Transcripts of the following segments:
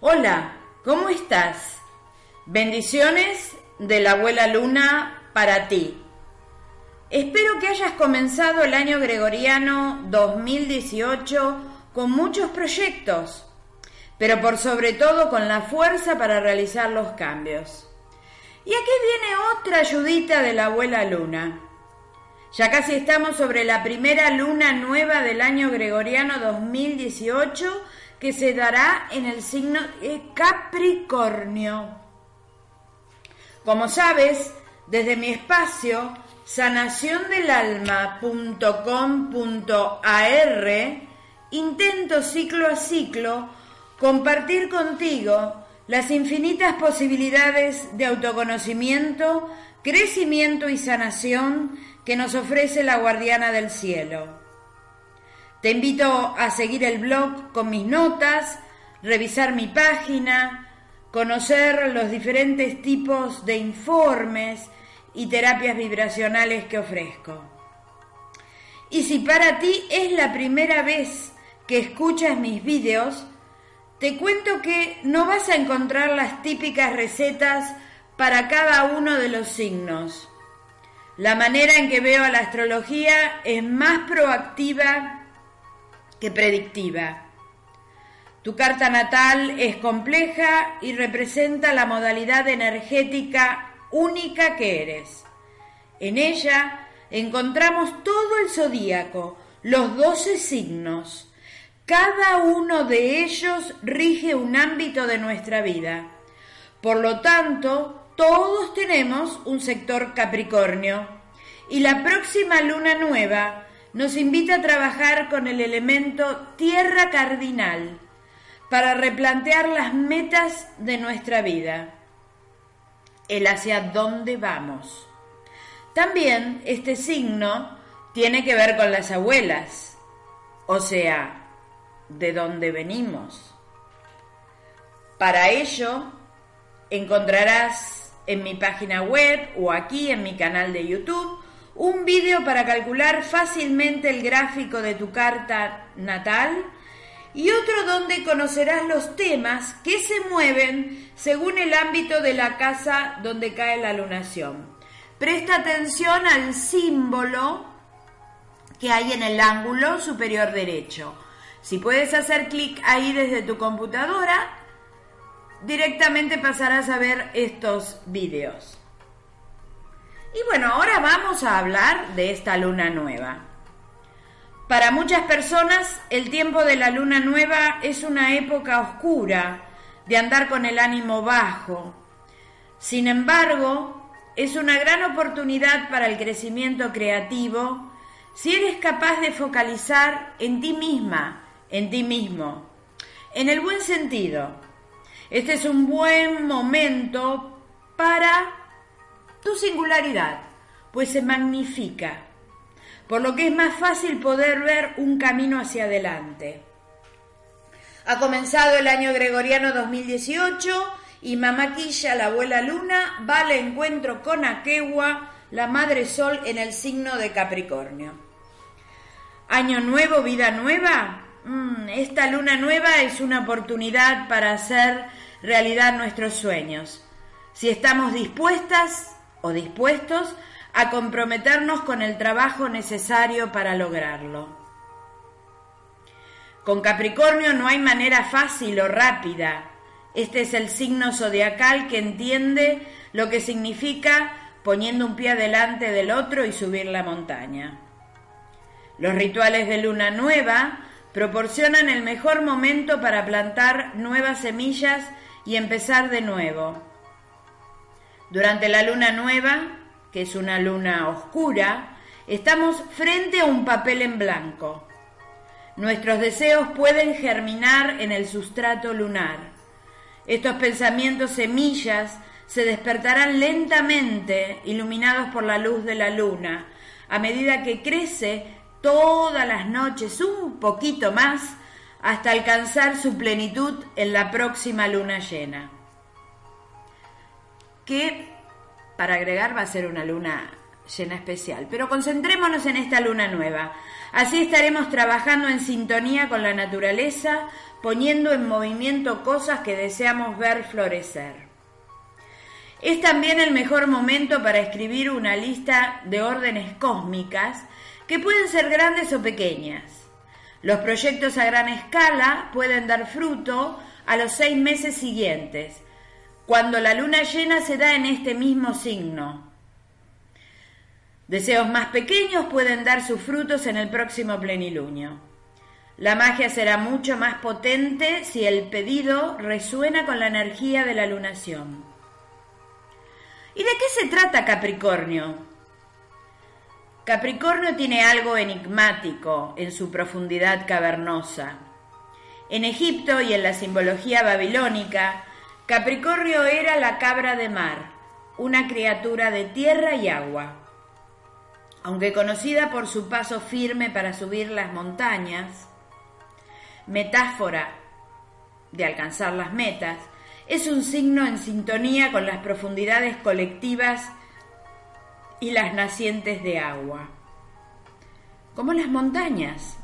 Hola, ¿cómo estás? Bendiciones de la abuela Luna para ti. Espero que hayas comenzado el año gregoriano 2018 con muchos proyectos, pero por sobre todo con la fuerza para realizar los cambios. Y aquí viene otra ayudita de la abuela Luna. Ya casi estamos sobre la primera luna nueva del año gregoriano 2018 que se dará en el signo de Capricornio. Como sabes, desde mi espacio sanaciondelalma.com.ar intento ciclo a ciclo compartir contigo las infinitas posibilidades de autoconocimiento, crecimiento y sanación que nos ofrece la guardiana del cielo. Te invito a seguir el blog con mis notas, revisar mi página, conocer los diferentes tipos de informes y terapias vibracionales que ofrezco. Y si para ti es la primera vez que escuchas mis vídeos, te cuento que no vas a encontrar las típicas recetas para cada uno de los signos. La manera en que veo a la astrología es más proactiva que predictiva. Tu carta natal es compleja y representa la modalidad energética única que eres. En ella encontramos todo el zodíaco, los doce signos. Cada uno de ellos rige un ámbito de nuestra vida. Por lo tanto, todos tenemos un sector Capricornio. Y la próxima luna nueva nos invita a trabajar con el elemento tierra cardinal para replantear las metas de nuestra vida, el hacia dónde vamos. También este signo tiene que ver con las abuelas, o sea, de dónde venimos. Para ello, encontrarás en mi página web o aquí en mi canal de YouTube un vídeo para calcular fácilmente el gráfico de tu carta natal y otro donde conocerás los temas que se mueven según el ámbito de la casa donde cae la lunación. Presta atención al símbolo que hay en el ángulo superior derecho. Si puedes hacer clic ahí desde tu computadora, directamente pasarás a ver estos vídeos. Y bueno, ahora vamos a hablar de esta luna nueva. Para muchas personas el tiempo de la luna nueva es una época oscura, de andar con el ánimo bajo. Sin embargo, es una gran oportunidad para el crecimiento creativo si eres capaz de focalizar en ti misma, en ti mismo, en el buen sentido. Este es un buen momento para tu singularidad, pues se magnifica, por lo que es más fácil poder ver un camino hacia adelante. Ha comenzado el año gregoriano 2018 y Mamaquilla, la abuela luna, va al encuentro con Aquewa, la madre sol, en el signo de Capricornio. Año nuevo, vida nueva. Mm, esta luna nueva es una oportunidad para hacer realidad nuestros sueños. Si estamos dispuestas o dispuestos a comprometernos con el trabajo necesario para lograrlo. Con Capricornio no hay manera fácil o rápida. Este es el signo zodiacal que entiende lo que significa poniendo un pie delante del otro y subir la montaña. Los rituales de luna nueva proporcionan el mejor momento para plantar nuevas semillas y empezar de nuevo. Durante la luna nueva, que es una luna oscura, estamos frente a un papel en blanco. Nuestros deseos pueden germinar en el sustrato lunar. Estos pensamientos semillas se despertarán lentamente, iluminados por la luz de la luna, a medida que crece todas las noches un poquito más hasta alcanzar su plenitud en la próxima luna llena. Que, para agregar, va a ser una luna llena especial. Pero concentrémonos en esta luna nueva. Así estaremos trabajando en sintonía con la naturaleza, poniendo en movimiento cosas que deseamos ver florecer. Es también el mejor momento para escribir una lista de órdenes cósmicas que pueden ser grandes o pequeñas. Los proyectos a gran escala pueden dar fruto a los seis meses siguientes, cuando la luna llena se da en este mismo signo. Deseos más pequeños pueden dar sus frutos en el próximo plenilunio. La magia será mucho más potente si el pedido resuena con la energía de la lunación. ¿Y de qué se trata Capricornio? Capricornio tiene algo enigmático en su profundidad cavernosa. En Egipto y en la simbología babilónica, Capricornio era la cabra de mar, una criatura de tierra y agua. Aunque conocida por su paso firme para subir las montañas, metáfora de alcanzar las metas, es un signo en sintonía con las profundidades colectivas y las nacientes de agua, como las montañas.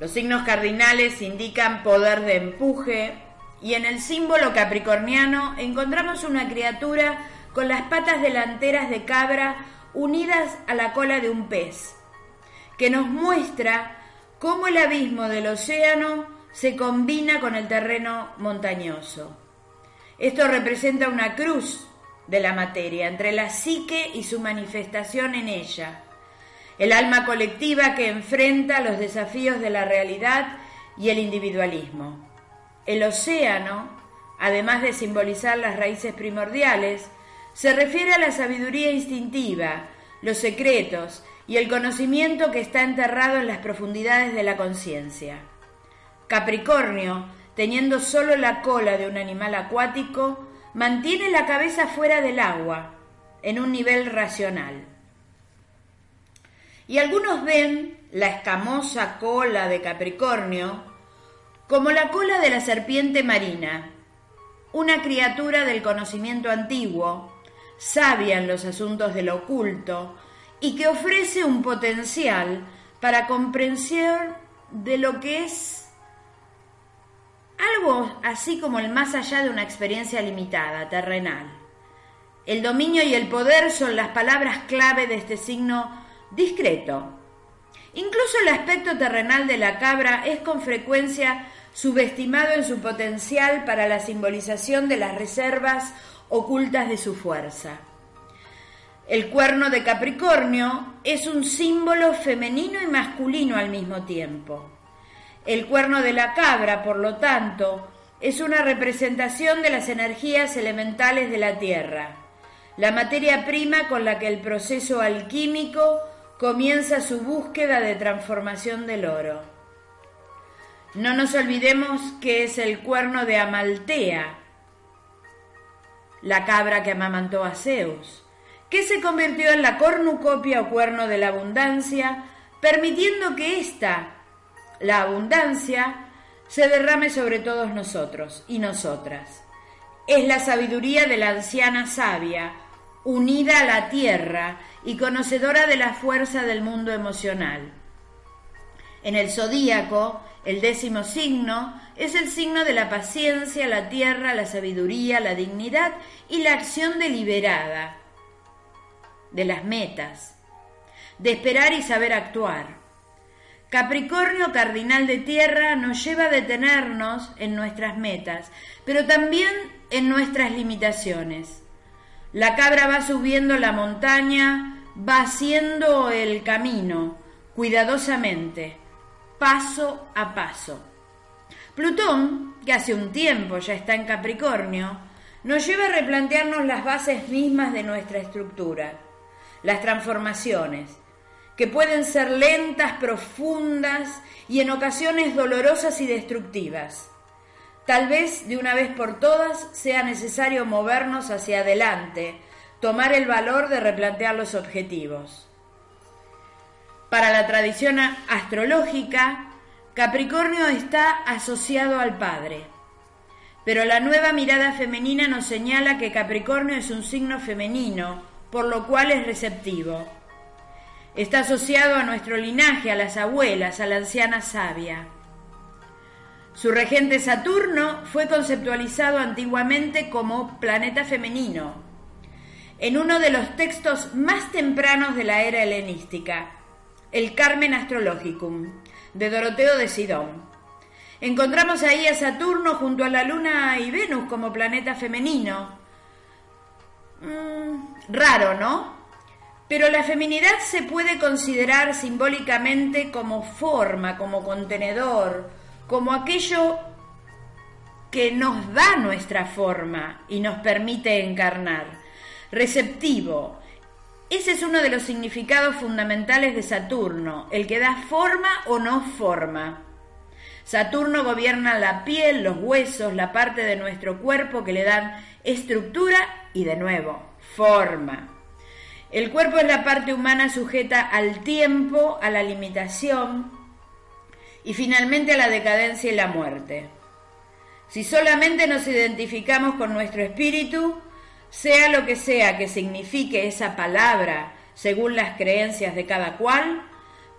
Los signos cardinales indican poder de empuje y en el símbolo capricorniano encontramos una criatura con las patas delanteras de cabra unidas a la cola de un pez, que nos muestra cómo el abismo del océano se combina con el terreno montañoso. Esto representa una cruz de la materia, entre la psique y su manifestación en ella, el alma colectiva que enfrenta los desafíos de la realidad y el individualismo. El océano, además de simbolizar las raíces primordiales, se refiere a la sabiduría instintiva, los secretos y el conocimiento que está enterrado en las profundidades de la conciencia. Capricornio, teniendo solo la cola de un animal acuático, mantiene la cabeza fuera del agua, en un nivel racional. Y algunos ven la escamosa cola de Capricornio como la cola de la serpiente marina, una criatura del conocimiento antiguo, sabia en los asuntos del oculto y que ofrece un potencial para comprensión de lo que es algo así como el más allá de una experiencia limitada, terrenal. El dominio y el poder son las palabras clave de este signo discreto. Incluso el aspecto terrenal de la cabra es con frecuencia subestimado en su potencial para la simbolización de las reservas ocultas de su fuerza. El cuerno de Capricornio es un símbolo femenino y masculino al mismo tiempo. El cuerno de la cabra, por lo tanto, es una representación de las energías elementales de la Tierra, la materia prima con la que el proceso alquímico comienza su búsqueda de transformación del oro. No nos olvidemos que es el cuerno de Amaltea, la cabra que amamantó a Zeus, que se convirtió en la cornucopia o cuerno de la abundancia, permitiendo que ésta la abundancia se derrame sobre todos nosotros y nosotras. Es la sabiduría de la anciana sabia, unida a la tierra y conocedora de la fuerza del mundo emocional. En el zodíaco, el décimo signo es el signo de la paciencia, la tierra, la sabiduría, la dignidad y la acción deliberada, de las metas, de esperar y saber actuar. Capricornio cardinal de tierra nos lleva a detenernos en nuestras metas, pero también en nuestras limitaciones. La cabra va subiendo la montaña, va haciendo el camino cuidadosamente, paso a paso. Plutón, que hace un tiempo ya está en Capricornio, nos lleva a replantearnos las bases mismas de nuestra estructura, las transformaciones, que pueden ser lentas, profundas y en ocasiones dolorosas y destructivas. Tal vez de una vez por todas sea necesario movernos hacia adelante, tomar el valor de replantear los objetivos. Para la tradición astrológica, Capricornio está asociado al Padre, pero la nueva mirada femenina nos señala que Capricornio es un signo femenino, por lo cual es receptivo. Está asociado a nuestro linaje, a las abuelas, a la anciana sabia. Su regente Saturno fue conceptualizado antiguamente como planeta femenino, en uno de los textos más tempranos de la era helenística, el Carmen Astrologicum, de Doroteo de Sidón. Encontramos ahí a Saturno junto a la Luna y Venus como planeta femenino. Mm, raro, ¿no? Pero la feminidad se puede considerar simbólicamente como forma, como contenedor, como aquello que nos da nuestra forma y nos permite encarnar. Receptivo. Ese es uno de los significados fundamentales de Saturno, el que da forma o no forma. Saturno gobierna la piel, los huesos, la parte de nuestro cuerpo que le dan estructura y de nuevo, forma. El cuerpo es la parte humana sujeta al tiempo, a la limitación, y finalmente a la decadencia y la muerte. Si solamente nos identificamos con nuestro espíritu, sea lo que sea que signifique esa palabra según las creencias de cada cual,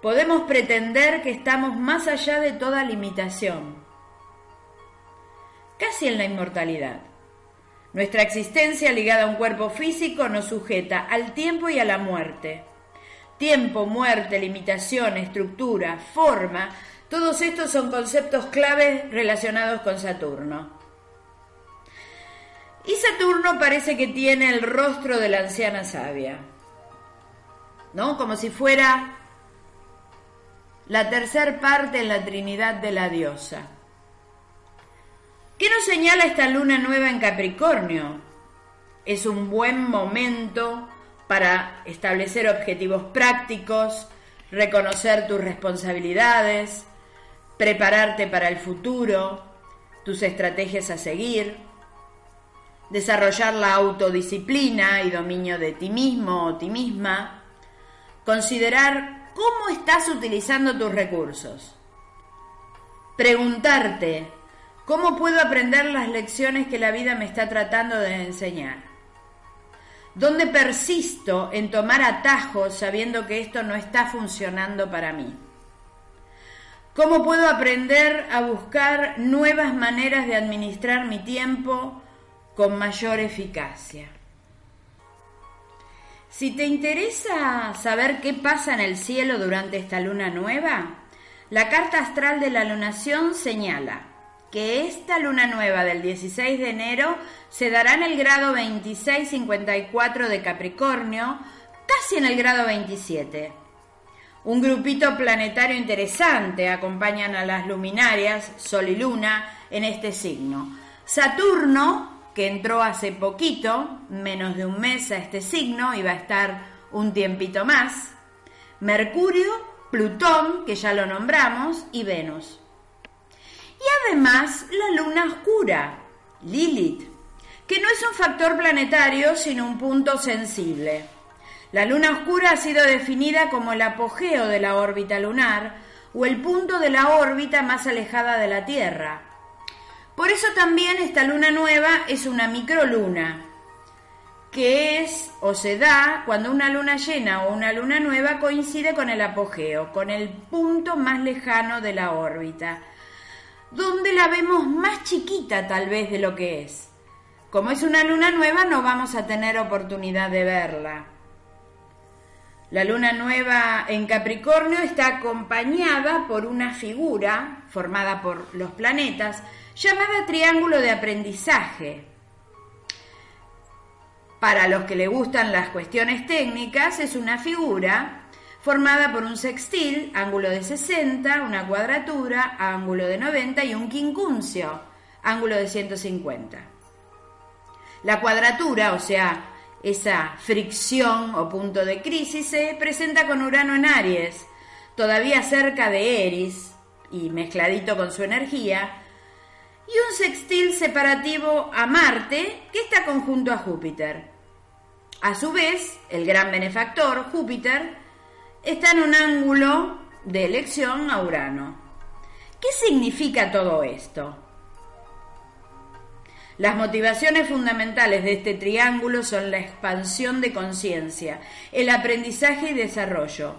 podemos pretender que estamos más allá de toda limitación, casi en la inmortalidad. Nuestra existencia ligada a un cuerpo físico nos sujeta al tiempo y a la muerte. Tiempo, muerte, limitación, estructura, forma todos estos son conceptos claves relacionados con Saturno. Y Saturno parece que tiene el rostro de la anciana sabia, ¿no? Como si fuera la tercer parte en la Trinidad de la diosa. ¿Qué nos señala esta luna nueva en Capricornio? Es un buen momento para establecer objetivos prácticos, reconocer tus responsabilidades, prepararte para el futuro, tus estrategias a seguir, desarrollar la autodisciplina y dominio de ti mismo o ti misma, considerar cómo estás utilizando tus recursos, preguntarte cómo puedo aprender las lecciones que la vida me está tratando de enseñar. ¿Dónde persisto en tomar atajos sabiendo que esto no está funcionando para mí? ¿Cómo puedo aprender a buscar nuevas maneras de administrar mi tiempo con mayor eficacia? Si te interesa saber qué pasa en el cielo durante esta luna nueva, la carta astral de la lunación señala que esta luna nueva del 16 de enero se dará en el grado 2654 de Capricornio, casi en el grado 27 un grupito planetario interesante acompañan a las luminarias, Sol y Luna, en este signo. Saturno, que entró hace poquito, menos de un mes a este signo, y va a estar un tiempito más. Mercurio, Plutón, que ya lo nombramos, y Venus. Y además la luna oscura, Lilith, que no es un factor planetario, sino un punto sensible. La luna oscura ha sido definida como el apogeo de la órbita lunar o el punto de la órbita más alejada de la Tierra. Por eso también esta luna nueva es una microluna, que es o se da cuando una luna llena o una luna nueva coincide con el apogeo, con el punto más lejano de la órbita, donde la vemos más chiquita tal vez de lo que es. Como es una luna nueva no vamos a tener oportunidad de verla. La luna nueva en Capricornio está acompañada por una figura formada por los planetas llamada triángulo de aprendizaje. Para los que le gustan las cuestiones técnicas, es una figura formada por un sextil, ángulo de 60, una cuadratura, ángulo de 90 y un quincuncio, ángulo de 150. La cuadratura, o sea, esa fricción o punto de crisis, se presenta con Urano en Aries, todavía cerca de Eris y mezcladito con su energía, y un sextil separativo a Marte que está conjunto a Júpiter. A su vez, el gran benefactor, Júpiter, está en un ángulo de elección a Urano. ¿Qué significa todo esto? Las motivaciones fundamentales de este triángulo son la expansión de conciencia, el aprendizaje y desarrollo.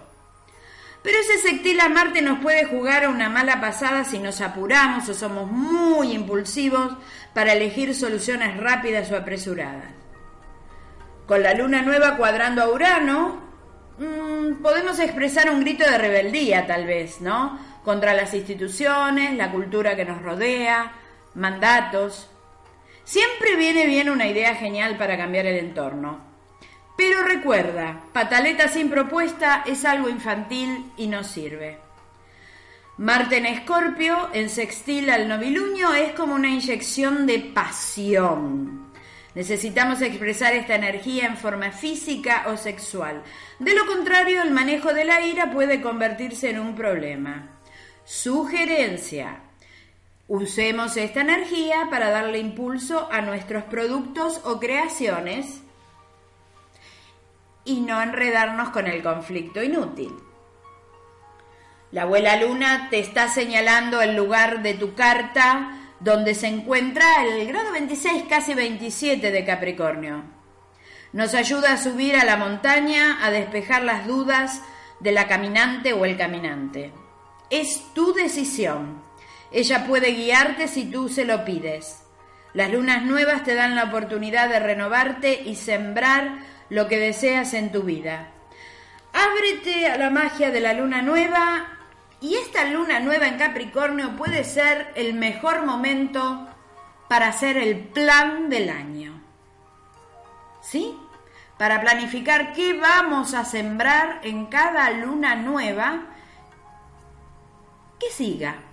Pero ese sextil a Marte nos puede jugar a una mala pasada si nos apuramos o somos muy impulsivos para elegir soluciones rápidas o apresuradas. Con la luna nueva cuadrando a Urano, Mm, podemos expresar un grito de rebeldía, tal vez, ¿no? Contra las instituciones, la cultura que nos rodea, mandatos. Siempre viene bien una idea genial para cambiar el entorno. Pero recuerda, pataleta sin propuesta es algo infantil y no sirve. Marte en Escorpio, en sextil al noviluño, es como una inyección de pasión. Necesitamos expresar esta energía en forma física o sexual. De lo contrario, el manejo de la ira puede convertirse en un problema. Sugerencia. Usemos esta energía para darle impulso a nuestros productos o creaciones y no enredarnos con el conflicto inútil. La abuela luna te está señalando el lugar de tu carta donde se encuentra el grado 26, casi 27 de Capricornio. Nos ayuda a subir a la montaña, a despejar las dudas de la caminante o el caminante. Es tu decisión. Ella puede guiarte si tú se lo pides. Las lunas nuevas te dan la oportunidad de renovarte y sembrar lo que deseas en tu vida. Ábrete a la magia de la luna nueva y esta luna nueva en Capricornio puede ser el mejor momento para hacer el plan del año. ¿Sí? Para planificar qué vamos a sembrar en cada luna nueva que siga.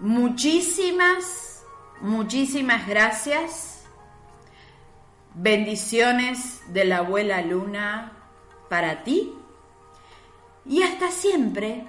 Muchísimas, muchísimas gracias. Bendiciones de la abuela luna para ti y hasta siempre